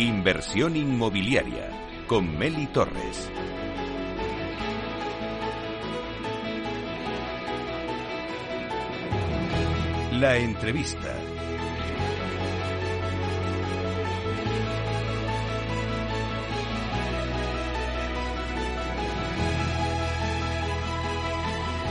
Inversión inmobiliaria con Meli Torres. La entrevista.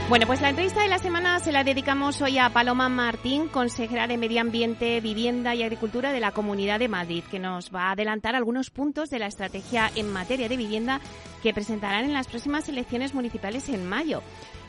Bueno, pues la entrevista de la semana se la dedicamos hoy a Paloma Martín, consejera de Medio Ambiente, Vivienda y Agricultura de la Comunidad de Madrid, que nos va a adelantar algunos puntos de la estrategia en materia de vivienda que presentarán en las próximas elecciones municipales en mayo.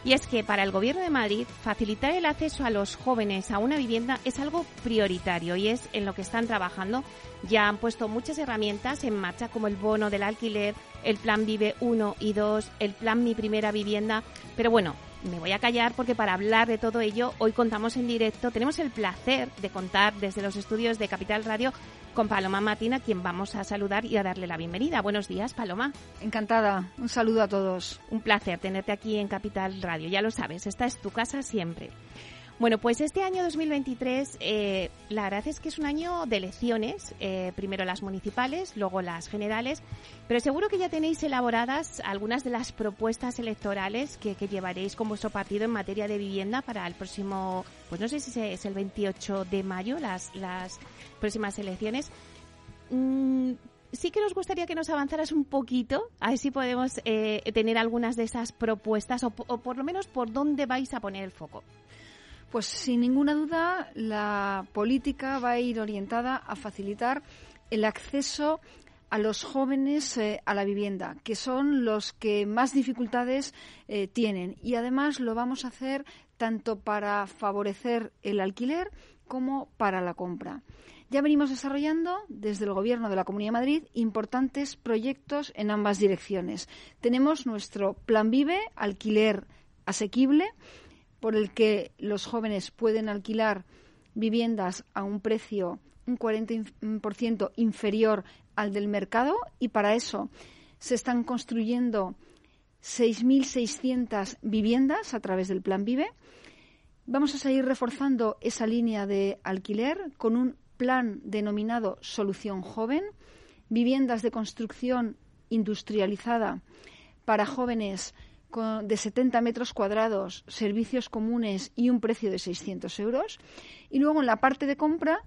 Y es que para el Gobierno de Madrid facilitar el acceso a los jóvenes a una vivienda es algo prioritario y es en lo que están trabajando. Ya han puesto muchas herramientas en marcha como el bono del alquiler, el plan Vive 1 y 2, el plan Mi Primera Vivienda. Pero bueno, me voy a callar porque para hablar de todo ello hoy contamos en directo, tenemos el placer de contar desde los estudios de Capital Radio con Paloma Matina, quien vamos a saludar y a darle la bienvenida. Buenos días, Paloma. Encantada. Un saludo a todos. Un placer tenerte aquí en Capital Radio. Ya lo sabes, esta es tu casa siempre. Bueno, pues este año 2023, eh, la verdad es que es un año de elecciones, eh, primero las municipales, luego las generales, pero seguro que ya tenéis elaboradas algunas de las propuestas electorales que, llevaréis con vuestro partido en materia de vivienda para el próximo, pues no sé si es el 28 de mayo, las, próximas elecciones. Mm, sí que nos gustaría que nos avanzaras un poquito, a ver si podemos eh, tener algunas de esas propuestas o, o por lo menos por dónde vais a poner el foco. Pues sin ninguna duda la política va a ir orientada a facilitar el acceso a los jóvenes eh, a la vivienda, que son los que más dificultades eh, tienen. Y además lo vamos a hacer tanto para favorecer el alquiler como para la compra. Ya venimos desarrollando desde el Gobierno de la Comunidad de Madrid importantes proyectos en ambas direcciones. Tenemos nuestro Plan Vive, alquiler asequible, por el que los jóvenes pueden alquilar viviendas a un precio un 40% inferior al del mercado y para eso se están construyendo 6.600 viviendas a través del Plan Vive. Vamos a seguir reforzando esa línea de alquiler con un plan denominado Solución Joven, viviendas de construcción industrializada para jóvenes de 70 metros cuadrados, servicios comunes y un precio de 600 euros. Y luego en la parte de compra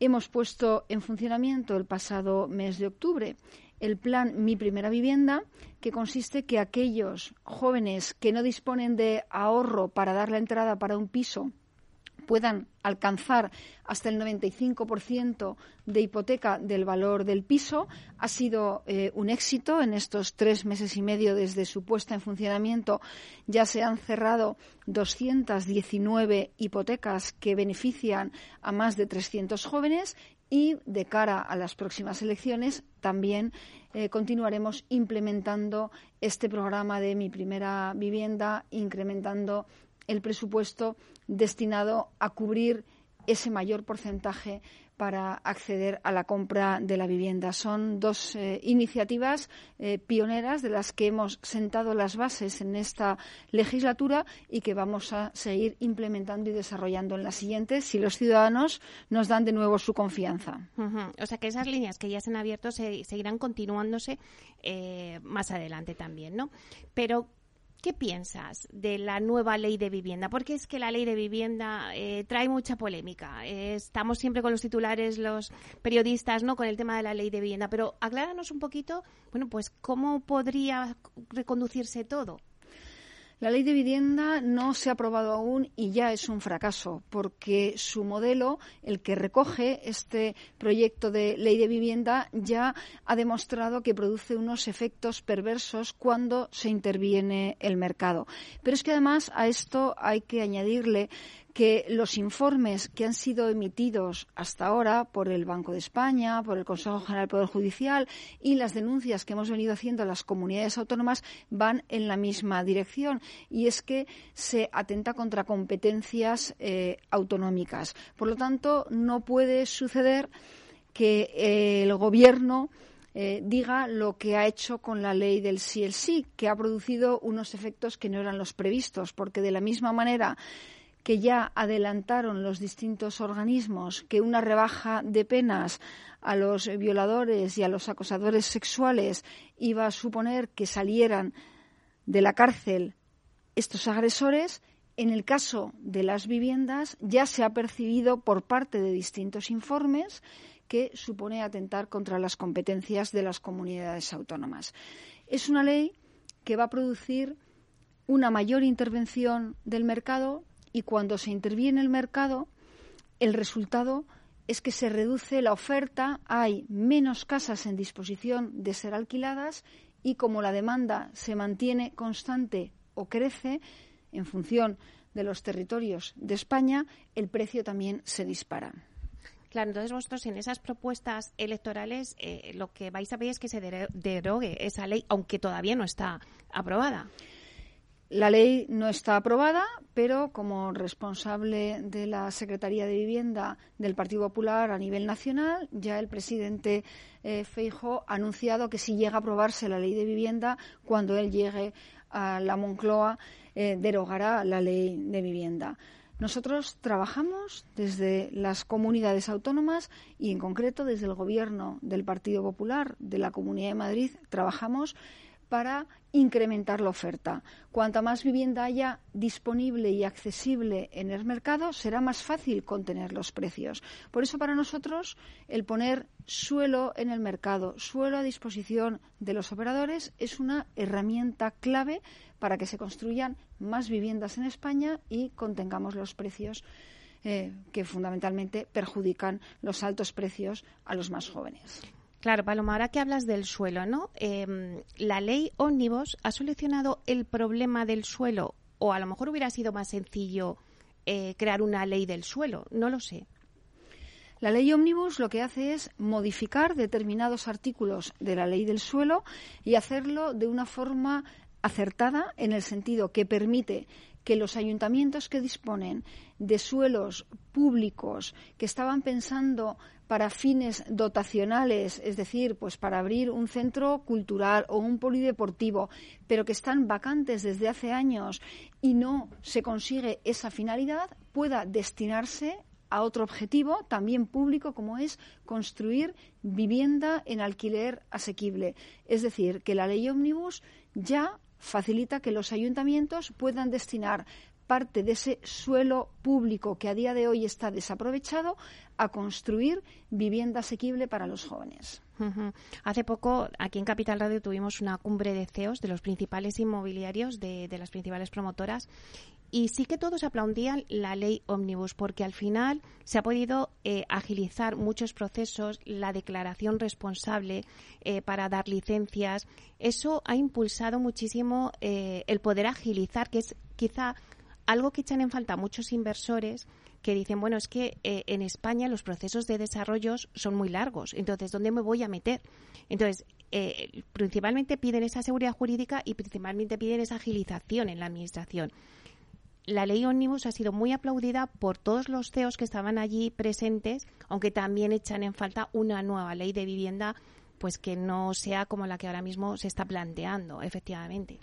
hemos puesto en funcionamiento el pasado mes de octubre el plan Mi Primera Vivienda, que consiste que aquellos jóvenes que no disponen de ahorro para dar la entrada para un piso puedan alcanzar hasta el 95% de hipoteca del valor del piso. Ha sido eh, un éxito en estos tres meses y medio desde su puesta en funcionamiento. Ya se han cerrado 219 hipotecas que benefician a más de 300 jóvenes y de cara a las próximas elecciones también eh, continuaremos implementando este programa de mi primera vivienda, incrementando el presupuesto destinado a cubrir ese mayor porcentaje para acceder a la compra de la vivienda. Son dos eh, iniciativas eh, pioneras de las que hemos sentado las bases en esta legislatura y que vamos a seguir implementando y desarrollando en la siguiente si los ciudadanos nos dan de nuevo su confianza. O sea que esas líneas que ya se han abierto seguirán continuándose eh, más adelante también, ¿no? Pero ¿Qué piensas de la nueva ley de vivienda? Porque es que la ley de vivienda eh, trae mucha polémica. Eh, estamos siempre con los titulares, los periodistas, ¿no? Con el tema de la ley de vivienda. Pero acláranos un poquito, bueno, pues cómo podría reconducirse todo. La ley de vivienda no se ha aprobado aún y ya es un fracaso, porque su modelo, el que recoge este proyecto de ley de vivienda, ya ha demostrado que produce unos efectos perversos cuando se interviene el mercado. Pero es que además a esto hay que añadirle que los informes que han sido emitidos hasta ahora por el Banco de España, por el Consejo General del Poder Judicial y las denuncias que hemos venido haciendo las comunidades autónomas van en la misma dirección y es que se atenta contra competencias eh, autonómicas. Por lo tanto, no puede suceder que eh, el Gobierno eh, diga lo que ha hecho con la ley del sí el sí, que ha producido unos efectos que no eran los previstos, porque de la misma manera que ya adelantaron los distintos organismos que una rebaja de penas a los violadores y a los acosadores sexuales iba a suponer que salieran de la cárcel estos agresores, en el caso de las viviendas ya se ha percibido por parte de distintos informes que supone atentar contra las competencias de las comunidades autónomas. Es una ley que va a producir una mayor intervención del mercado y cuando se interviene el mercado, el resultado es que se reduce la oferta, hay menos casas en disposición de ser alquiladas y como la demanda se mantiene constante o crece en función de los territorios de España, el precio también se dispara. Claro, entonces vosotros en esas propuestas electorales eh, lo que vais a pedir es que se derogue esa ley, aunque todavía no está aprobada. La ley no está aprobada, pero como responsable de la Secretaría de Vivienda del Partido Popular a nivel nacional, ya el presidente eh, Feijo ha anunciado que si llega a aprobarse la ley de vivienda, cuando él llegue a la Moncloa, eh, derogará la ley de vivienda. Nosotros trabajamos desde las comunidades autónomas y, en concreto, desde el Gobierno del Partido Popular de la Comunidad de Madrid, trabajamos para incrementar la oferta. Cuanta más vivienda haya disponible y accesible en el mercado, será más fácil contener los precios. Por eso, para nosotros, el poner suelo en el mercado, suelo a disposición de los operadores, es una herramienta clave para que se construyan más viviendas en España y contengamos los precios eh, que fundamentalmente perjudican los altos precios a los más jóvenes. Claro, Paloma, ahora que hablas del suelo, ¿no? Em, la ley Ómnibus ha solucionado el problema del suelo o a lo mejor hubiera sido más sencillo eh, crear una ley del suelo, no lo sé. La ley Ómnibus lo que hace es modificar determinados artículos de la ley del suelo y hacerlo de una forma acertada en el sentido que permite que los ayuntamientos que disponen de suelos públicos que estaban pensando para fines dotacionales, es decir, pues para abrir un centro cultural o un polideportivo, pero que están vacantes desde hace años y no se consigue esa finalidad, pueda destinarse a otro objetivo, también público, como es construir vivienda en alquiler asequible. Es decir, que la ley Omnibus ya facilita que los ayuntamientos puedan destinar parte de ese suelo público que a día de hoy está desaprovechado a construir vivienda asequible para los jóvenes. Hace poco, aquí en Capital Radio, tuvimos una cumbre de CEOs de los principales inmobiliarios, de, las principales promotoras, y sí que todos aplaudían la ley Omnibus, porque al final se ha podido eh, agilizar muchos procesos, la declaración responsable eh, para dar licencias. Eso ha impulsado muchísimo eh, el poder agilizar, que es quizá algo que echan en falta muchos inversores que dicen, bueno, es que eh, en España los procesos de desarrollo son muy largos, entonces, ¿dónde me voy a meter? Entonces, eh, principalmente piden esa seguridad jurídica y principalmente piden esa agilización en la Administración. La ley Omnibus ha sido muy aplaudida por todos los CEOs que estaban allí presentes, aunque también echan en falta una nueva ley de vivienda, pues que no sea como la que ahora mismo se está planteando, efectivamente.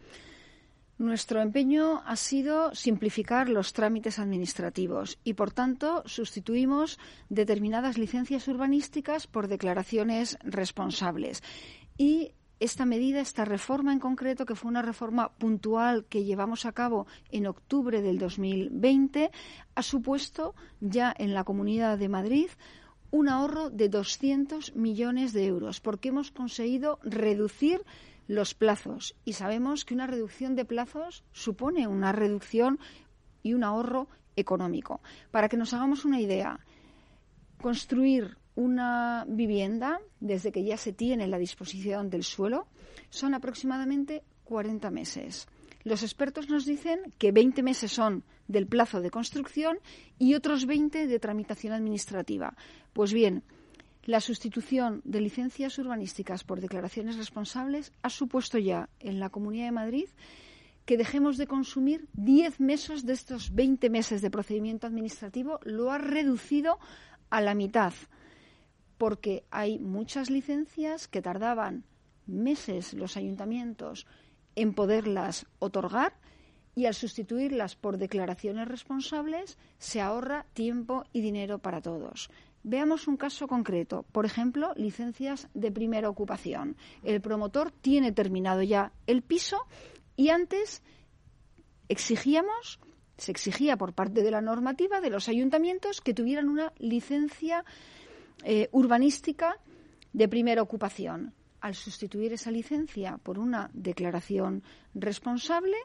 Nuestro empeño ha sido simplificar los trámites administrativos y, por tanto, sustituimos determinadas licencias urbanísticas por declaraciones responsables. Y esta medida, esta reforma en concreto, que fue una reforma puntual que llevamos a cabo en octubre del 2020, ha supuesto ya en la Comunidad de Madrid un ahorro de 200 millones de euros, porque hemos conseguido reducir los plazos y sabemos que una reducción de plazos supone una reducción y un ahorro económico. Para que nos hagamos una idea, construir una vivienda desde que ya se tiene la disposición del suelo son aproximadamente 40 meses. Los expertos nos dicen que 20 meses son del plazo de construcción y otros 20 de tramitación administrativa. Pues bien, la sustitución de licencias urbanísticas por declaraciones responsables ha supuesto ya en la Comunidad de Madrid que dejemos de consumir 10 meses de estos 20 meses de procedimiento administrativo, lo ha reducido a la mitad, porque hay muchas licencias que tardaban meses los ayuntamientos en poderlas otorgar y al sustituirlas por declaraciones responsables se ahorra tiempo y dinero para todos. Veamos un caso concreto. Por ejemplo, licencias de primera ocupación. El promotor tiene terminado ya el piso y antes exigíamos, se exigía por parte de la normativa de los ayuntamientos que tuvieran una licencia eh, urbanística de primera ocupación. Al sustituir esa licencia por una declaración responsable,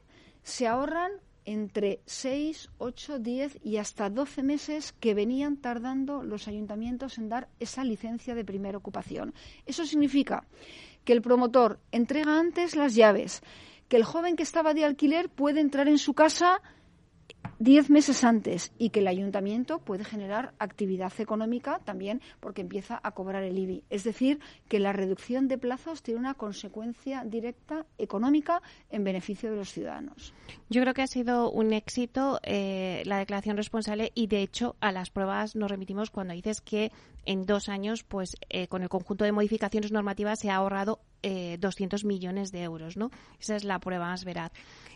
se ahorran entre 6, 8, 10 y hasta 12 meses que venían tardando los ayuntamientos en dar esa licencia de primera ocupación. Eso significa que el promotor entrega antes las llaves, que el joven que estaba de alquiler puede entrar en su casa diez meses antes y que el ayuntamiento puede generar actividad económica también porque empieza a cobrar el IBI. Es decir, que la reducción de plazos tiene una consecuencia directa económica en beneficio de los ciudadanos. Yo creo que ha sido un éxito eh, la declaración responsable y, de hecho, a las pruebas nos remitimos cuando dices que en dos años, pues eh, con el conjunto de modificaciones normativas se ha ahorrado eh, 200 millones de euros, ¿no? Esa es la prueba más veraz.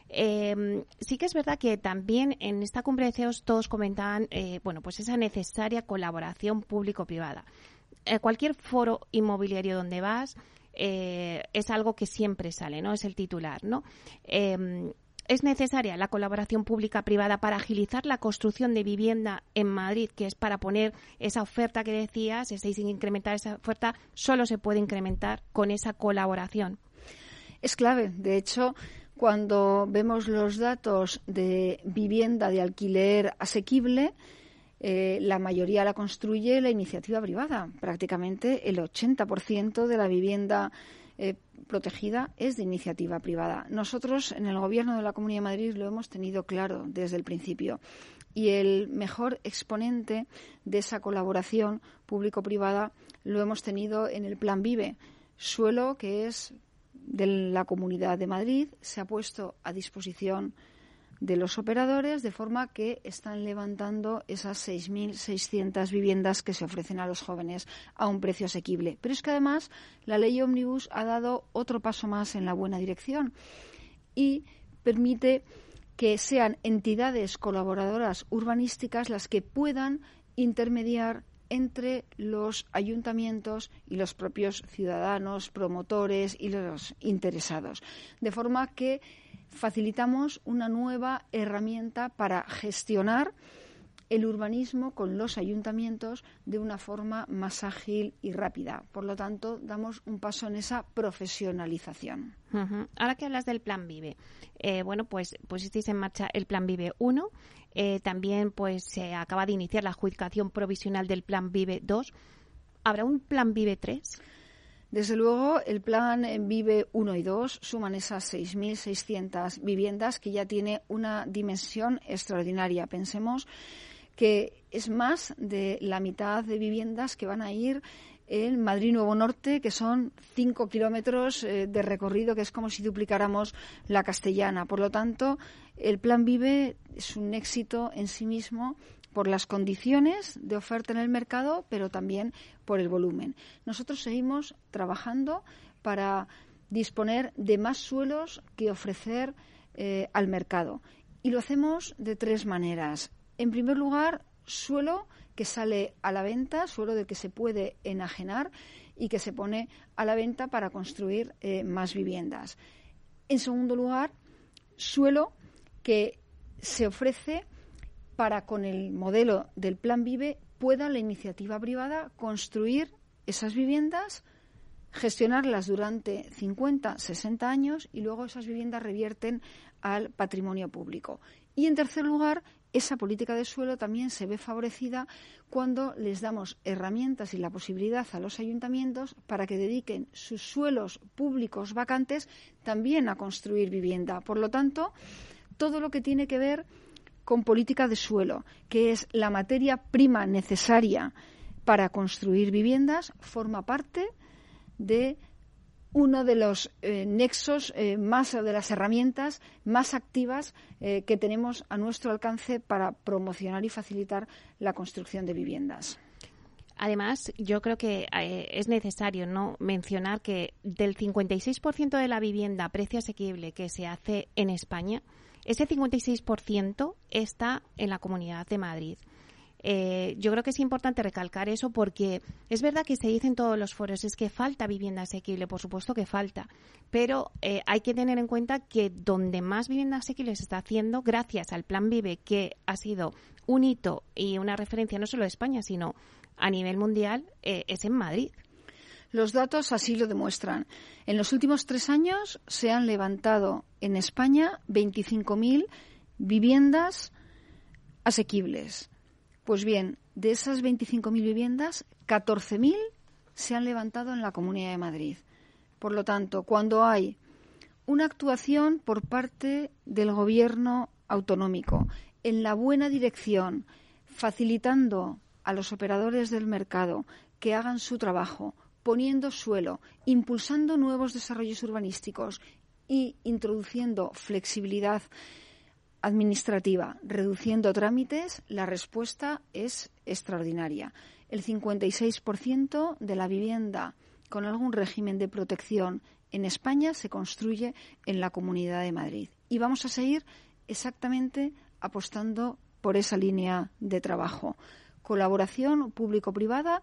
Eh, sí que es verdad que también en esta cumbre de CEOs todos comentaban, eh, bueno, pues esa necesaria colaboración público-privada. Eh, cualquier foro inmobiliario donde vas eh, es algo que siempre sale, ¿no? Es el titular, ¿no? Es necesaria la colaboración pública-privada para agilizar la construcción de vivienda en Madrid, que es para poner esa oferta que decías, sin incrementar esa oferta, solo se puede incrementar con esa colaboración. Es clave. De hecho, cuando vemos los datos de vivienda de alquiler asequible, eh, la mayoría la construye la iniciativa privada. Prácticamente el 80% de la vivienda eh, protegida es de iniciativa privada. Nosotros en el Gobierno de la Comunidad de Madrid lo hemos tenido claro desde el principio. Y el mejor exponente de esa colaboración público-privada lo hemos tenido en el Plan Vive, suelo que es de la Comunidad de Madrid se ha puesto a disposición de los operadores de forma que están levantando esas 6.600 viviendas que se ofrecen a los jóvenes a un precio asequible. Pero es que además la ley Omnibus ha dado otro paso más en la buena dirección y permite que sean entidades colaboradoras urbanísticas las que puedan intermediar entre los ayuntamientos y los propios ciudadanos, promotores y los interesados. De forma que facilitamos una nueva herramienta para gestionar el urbanismo con los ayuntamientos de una forma más ágil y rápida. Por lo tanto, damos un paso en esa profesionalización. Ahora que hablas del Plan Vive, eh, bueno, pues pusisteis en marcha el Plan Vive 1. Eh, también pues se acaba de iniciar la adjudicación provisional del Plan Vive 2. ¿Habrá un Plan Vive 3? Desde luego, el plan Vive 1 y 2 suman esas 6.600 viviendas que ya tiene una dimensión extraordinaria. Pensemos que es más de la mitad de viviendas que van a ir en Madrid Nuevo Norte, que son cinco kilómetros eh, de recorrido, que es como si duplicáramos la castellana. Por lo tanto, el Plan Vive es un éxito en sí mismo por las condiciones de oferta en el mercado, pero también por el volumen. Nosotros seguimos trabajando para disponer de más suelos que ofrecer eh, al mercado. Y lo hacemos de tres maneras. En primer lugar, suelo que sale a la venta, suelo de que se puede enajenar y que se pone a la venta para construir eh, más viviendas. En segundo lugar, suelo que se ofrece para, con el modelo del Plan Vive, pueda la iniciativa privada construir esas viviendas, gestionarlas durante 50, 60 años y luego esas viviendas revierten al patrimonio público. Y en tercer lugar, esa política de suelo también se ve favorecida cuando les damos herramientas y la posibilidad a los ayuntamientos para que dediquen sus suelos públicos vacantes también a construir vivienda. Por lo tanto, todo lo que tiene que ver con política de suelo, que es la materia prima necesaria para construir viviendas, forma parte de uno de los eh, nexos eh, más de las herramientas más activas eh, que tenemos a nuestro alcance para promocionar y facilitar la construcción de viviendas. Además, yo creo que es necesario no mencionar que del 56% de la vivienda a precio asequible que se hace en España, ese 56% está en la Comunidad de Madrid. Eh, yo creo que es importante recalcar eso porque es verdad que se dice en todos los foros es que falta vivienda asequible, por supuesto que falta, pero eh, hay que tener en cuenta que donde más vivienda asequible se está haciendo, gracias al Plan Vive, que ha sido un hito y una referencia no solo de España, sino a nivel mundial, eh, es en Madrid. Los datos así lo demuestran. En los últimos tres años se han levantado en España 25.000 viviendas asequibles. Pues bien, de esas 25.000 viviendas, 14.000 se han levantado en la Comunidad de Madrid. Por lo tanto, cuando hay una actuación por parte del Gobierno autonómico en la buena dirección, facilitando a los operadores del mercado que hagan su trabajo, poniendo suelo, impulsando nuevos desarrollos urbanísticos y introduciendo flexibilidad administrativa, reduciendo trámites, la respuesta es extraordinaria. El 56% de la vivienda con algún régimen de protección en España se construye en la Comunidad de Madrid. Y vamos a seguir exactamente apostando por esa línea de trabajo. Colaboración público-privada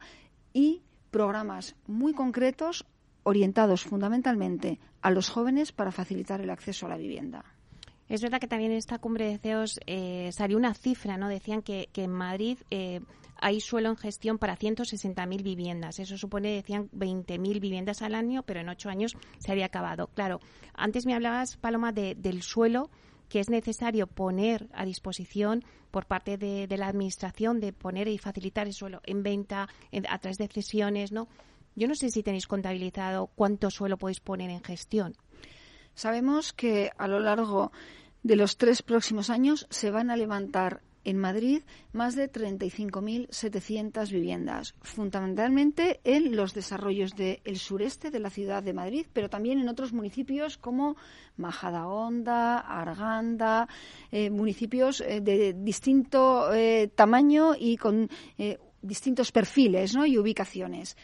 y programas muy concretos orientados fundamentalmente a los jóvenes para facilitar el acceso a la vivienda. Es verdad que también en esta cumbre de CEOs eh, salió una cifra, ¿no? Decían que, en Madrid eh, hay suelo en gestión para 160.000 viviendas. Eso supone, decían, 20.000 viviendas al año, pero en ocho años se había acabado. Claro, antes me hablabas, Paloma, del suelo que es necesario poner a disposición por parte de, la Administración de poner y facilitar el suelo en venta a través de cesiones, ¿no? Yo no sé si tenéis contabilizado cuánto suelo podéis poner en gestión. Sabemos que a lo largo de los tres próximos años se van a levantar en Madrid más de 35.700 viviendas, fundamentalmente en los desarrollos del sureste de la ciudad de Madrid, pero también en otros municipios como Majadahonda, Arganda, eh, municipios eh, de distinto eh, tamaño y con distintos perfiles y ubicaciones.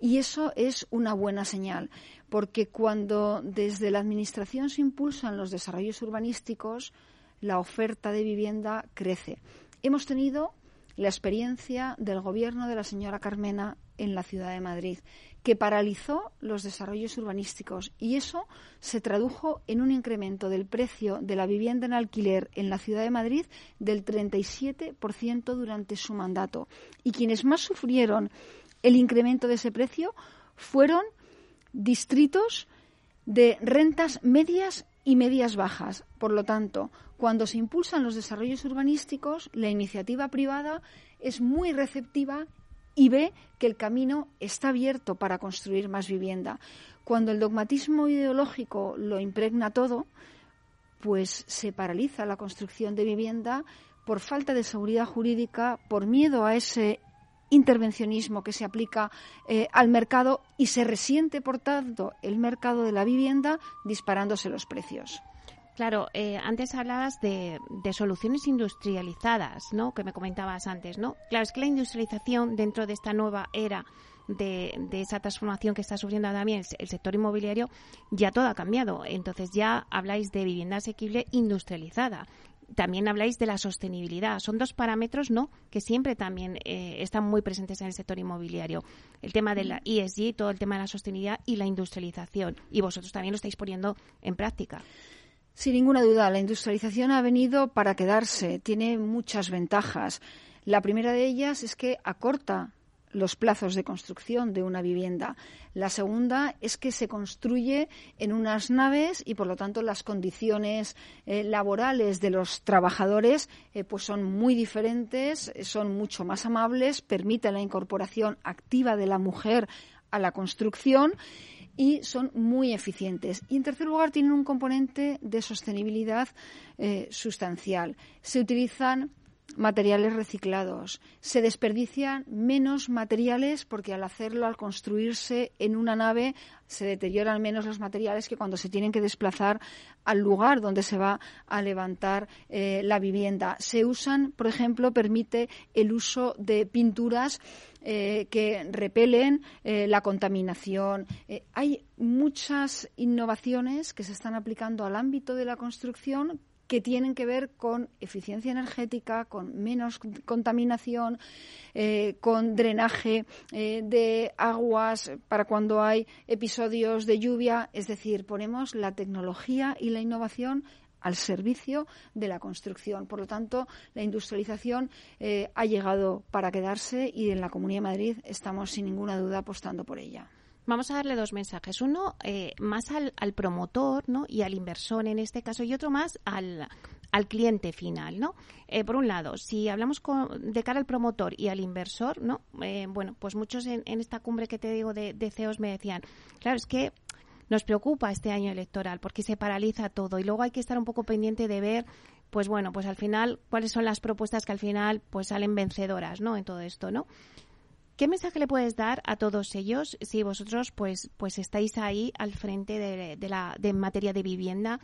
Y eso es una buena señal, porque cuando desde la Administración se impulsan los desarrollos urbanísticos, la oferta de vivienda crece. Hemos tenido la experiencia del gobierno de la señora Carmena en la ciudad de Madrid, que paralizó los desarrollos urbanísticos y eso se tradujo en un incremento del precio de la vivienda en alquiler en la ciudad de Madrid del 37% durante su mandato. Y quienes más sufrieron el incremento de ese precio fueron distritos de rentas medias y medias bajas. Por lo tanto, cuando se impulsan los desarrollos urbanísticos, la iniciativa privada es muy receptiva y ve que el camino está abierto para construir más vivienda. Cuando el dogmatismo ideológico lo impregna todo, pues se paraliza la construcción de vivienda por falta de seguridad jurídica, por miedo a ese intervencionismo que se aplica eh, al mercado y se resiente, por tanto, el mercado de la vivienda disparándose los precios. Claro, eh, antes hablabas de, soluciones industrializadas, ¿no? Que me comentabas antes, ¿no? Claro, es que la industrialización dentro de esta nueva era de, esa transformación que está sufriendo también el, sector inmobiliario, ya todo ha cambiado. Entonces ya habláis de vivienda asequible industrializada también habláis de la sostenibilidad. Son dos parámetros, ¿no?, que siempre también eh, están muy presentes en el sector inmobiliario. El tema de la ESG, todo el tema de la sostenibilidad y la industrialización. Y vosotros también lo estáis poniendo en práctica. Sin ninguna duda, la industrialización ha venido para quedarse. Tiene muchas ventajas. La primera de ellas es que acorta los plazos de construcción de una vivienda. La segunda es que se construye en unas naves y, por lo tanto, las condiciones eh, laborales de los trabajadores eh, pues son muy diferentes, son mucho más amables, permite la incorporación activa de la mujer a la construcción y son muy eficientes. Y en tercer lugar, tienen un componente de sostenibilidad eh, sustancial. Se utilizan materiales reciclados. Se desperdician menos materiales porque al hacerlo, al construirse en una nave, se deterioran menos los materiales que cuando se tienen que desplazar al lugar donde se va a levantar eh, la vivienda. Se usan, por ejemplo, permite el uso de pinturas eh, que repelen eh, la contaminación. hay muchas innovaciones que se están aplicando al ámbito de la construcción que tienen que ver con eficiencia energética, con menos contaminación, eh, con drenaje eh, de aguas para cuando hay episodios de lluvia. Es decir, ponemos la tecnología y la innovación al servicio de la construcción. Por lo tanto, la industrialización eh, ha llegado para quedarse y en la Comunidad de Madrid estamos sin ninguna duda apostando por ella. Vamos a darle dos mensajes. Uno eh, más al, promotor ¿no? y al inversor en este caso y otro más al, al cliente final, ¿no? Eh, por un lado, si hablamos de cara al promotor y al inversor, ¿no? bueno, pues muchos en, esta cumbre que te digo de, de CEOs me decían, claro, es que nos preocupa este año electoral porque se paraliza todo y luego hay que estar un poco pendiente de ver pues bueno, pues al final cuáles son las propuestas que al final pues salen vencedoras, ¿no? En todo esto, ¿no? ¿Qué mensaje le puedes dar a todos ellos si vosotros pues pues estáis ahí al frente de, la de materia de vivienda?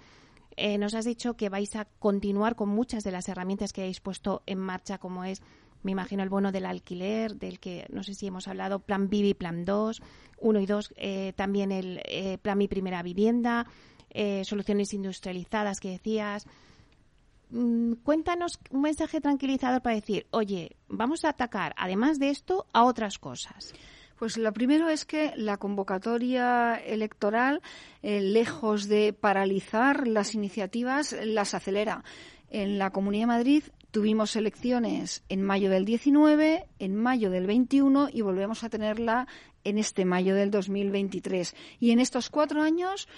Eh, nos has dicho que vais a continuar con muchas de las herramientas que habéis puesto en marcha, como es me imagino el bono del alquiler, del que no sé si hemos hablado, plan Vivi, plan 2, 1 y 2, eh, también el eh, plan Mi Primera Vivienda, eh, soluciones industrializadas que decías. Mm, cuéntanos un mensaje tranquilizador para decir, oye, vamos a atacar, además de esto, a otras cosas. Pues lo primero es que la convocatoria electoral, lejos de paralizar las iniciativas, las acelera. En la Comunidad de Madrid Tuvimos elecciones en mayo del 19, en mayo del 21 y volvemos a tenerla en este mayo del 2023. Y en estos cuatro años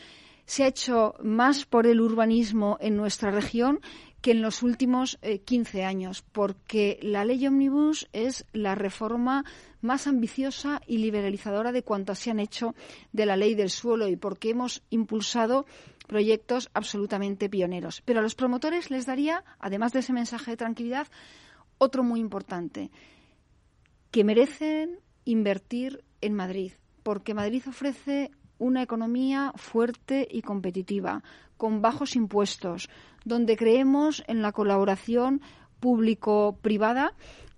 se ha hecho más por el urbanismo en nuestra región que en los últimos 15 eh, años, porque la ley Omnibus es la reforma más ambiciosa y liberalizadora de cuantas se han hecho de la ley del suelo y porque hemos impulsado proyectos absolutamente pioneros. Pero a los promotores les daría, además de ese mensaje de tranquilidad, otro muy importante, que merecen invertir en Madrid, porque Madrid ofrece una economía fuerte y competitiva, con bajos impuestos, donde creemos en la colaboración público-privada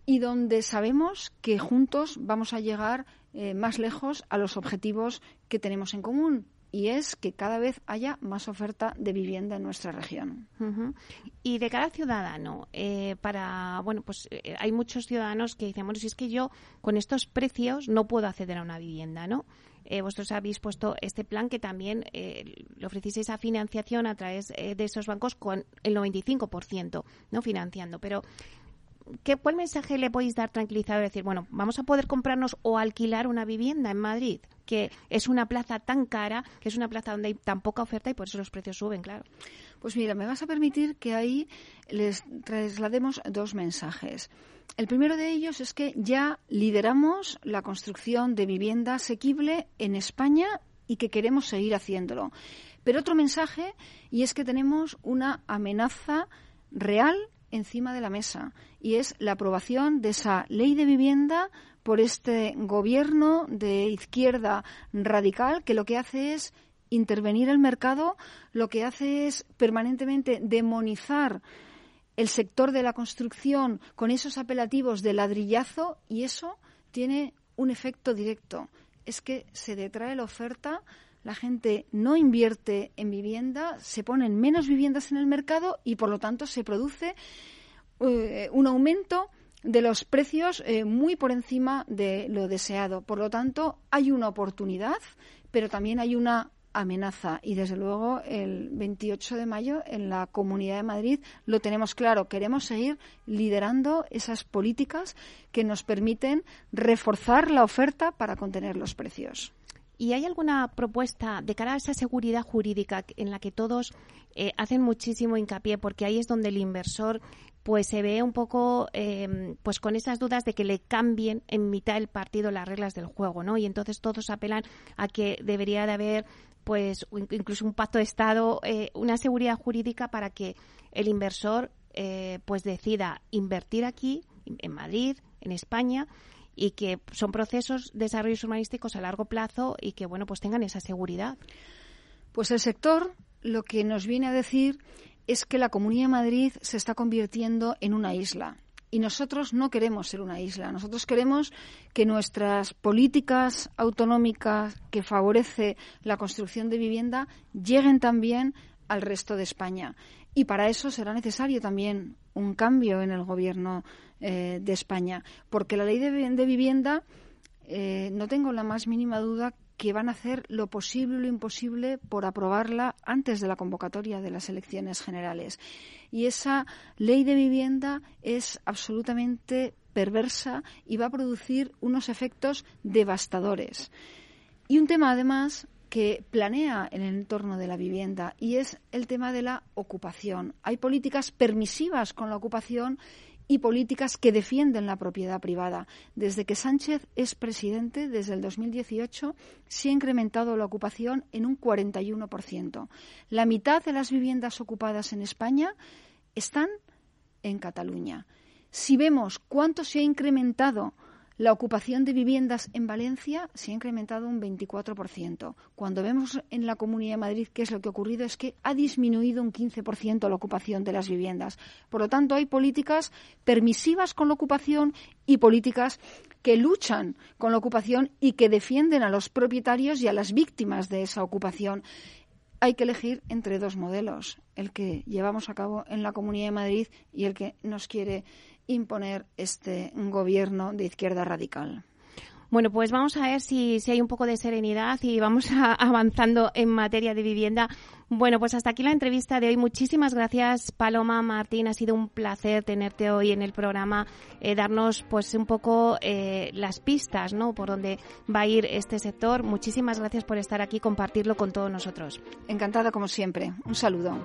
y donde sabemos que juntos vamos a llegar eh, más lejos a los objetivos que tenemos en común y es que cada vez haya más oferta de vivienda en nuestra región. Y de cara al ciudadano, eh, para bueno, pues eh, hay muchos ciudadanos que dicen, bueno, si es que yo con estos precios no puedo acceder a una vivienda, ¿no? Vosotros habéis puesto este plan que también le ofrecéis esa financiación a través de esos bancos con el 95%, ¿no? Financiando. Pero ¿qué, ¿cuál mensaje le podéis dar tranquilizado? Decir, bueno, vamos a poder comprarnos o alquilar una vivienda en Madrid, que es una plaza tan cara, que es una plaza donde hay tan poca oferta y por eso los precios suben, claro. Pues mira, me vas a permitir que ahí les traslademos dos mensajes. El primero de ellos es que ya lideramos la construcción de vivienda asequible en España y que queremos seguir haciéndolo. Pero otro mensaje, y es que tenemos una amenaza real encima de la mesa y es la aprobación de esa ley de vivienda por este gobierno de izquierda radical que lo que hace es intervenir el mercado, lo que hace es permanentemente demonizar el sector de la construcción con esos apelativos de ladrillazo y eso tiene un efecto directo. Es que se detrae la oferta la gente no invierte en vivienda, se ponen menos viviendas en el mercado y por lo tanto se produce eh, un aumento de los precios eh, muy por encima de lo deseado. Por lo tanto, hay una oportunidad, pero también hay una amenaza. Y desde luego, el 28 de mayo en la Comunidad de Madrid lo tenemos claro. Queremos seguir liderando esas políticas que nos permiten reforzar la oferta para contener los precios. ¿Y hay alguna propuesta de cara a esa seguridad jurídica en la que todos eh, hacen muchísimo hincapié? Porque ahí es donde el inversor pues se ve un poco eh, pues con esas dudas de que le cambien en mitad del partido las reglas del juego, ¿no? Y entonces todos apelan a que debería de haber pues incluso un pacto de Estado, eh, una seguridad jurídica para que el inversor pues decida invertir aquí, en Madrid, en España, y que son procesos de desarrollos urbanísticos a largo plazo y que bueno pues tengan esa seguridad. Pues el sector lo que nos viene a decir es que la Comunidad de Madrid se está convirtiendo en una isla. Y nosotros no queremos ser una isla. Nosotros queremos que nuestras políticas autonómicas que favorece la construcción de vivienda lleguen también al resto de España. Y para eso será necesario también un cambio en el gobierno eh, de España, porque la ley de, vivienda, eh, no tengo la más mínima duda que van a hacer lo posible y lo imposible por aprobarla antes de la convocatoria de las elecciones generales. Y esa ley de vivienda es absolutamente perversa y va a producir unos efectos devastadores. Y un tema, además, que planea en el entorno de la vivienda y es el tema de la ocupación. Hay políticas permisivas con la ocupación y políticas que defienden la propiedad privada. Desde que Sánchez es presidente, desde el 2018, se ha incrementado la ocupación en un 41%. La mitad de las viviendas ocupadas en España están en Cataluña. Si vemos cuánto se ha incrementado la ocupación de viviendas en Valencia se ha incrementado un 24%. Cuando vemos en la Comunidad de Madrid qué es lo que ha ocurrido es que ha disminuido un 15% la ocupación de las viviendas. Por lo tanto, hay políticas permisivas con la ocupación y políticas que luchan con la ocupación y que defienden a los propietarios y a las víctimas de esa ocupación. Hay que elegir entre dos modelos, el que llevamos a cabo en la Comunidad de Madrid y el que nos quiere imponer este gobierno de izquierda radical. Bueno, pues vamos a ver si, hay un poco de serenidad y vamos avanzando en materia de vivienda. Bueno, pues hasta aquí la entrevista de hoy. Muchísimas gracias, Paloma Martín. Ha sido un placer tenerte hoy en el programa, eh, darnos pues un poco eh, las pistas, ¿no? Por dónde va a ir este sector. Muchísimas gracias por estar aquí compartirlo con todos nosotros. Encantada como siempre. Un saludo.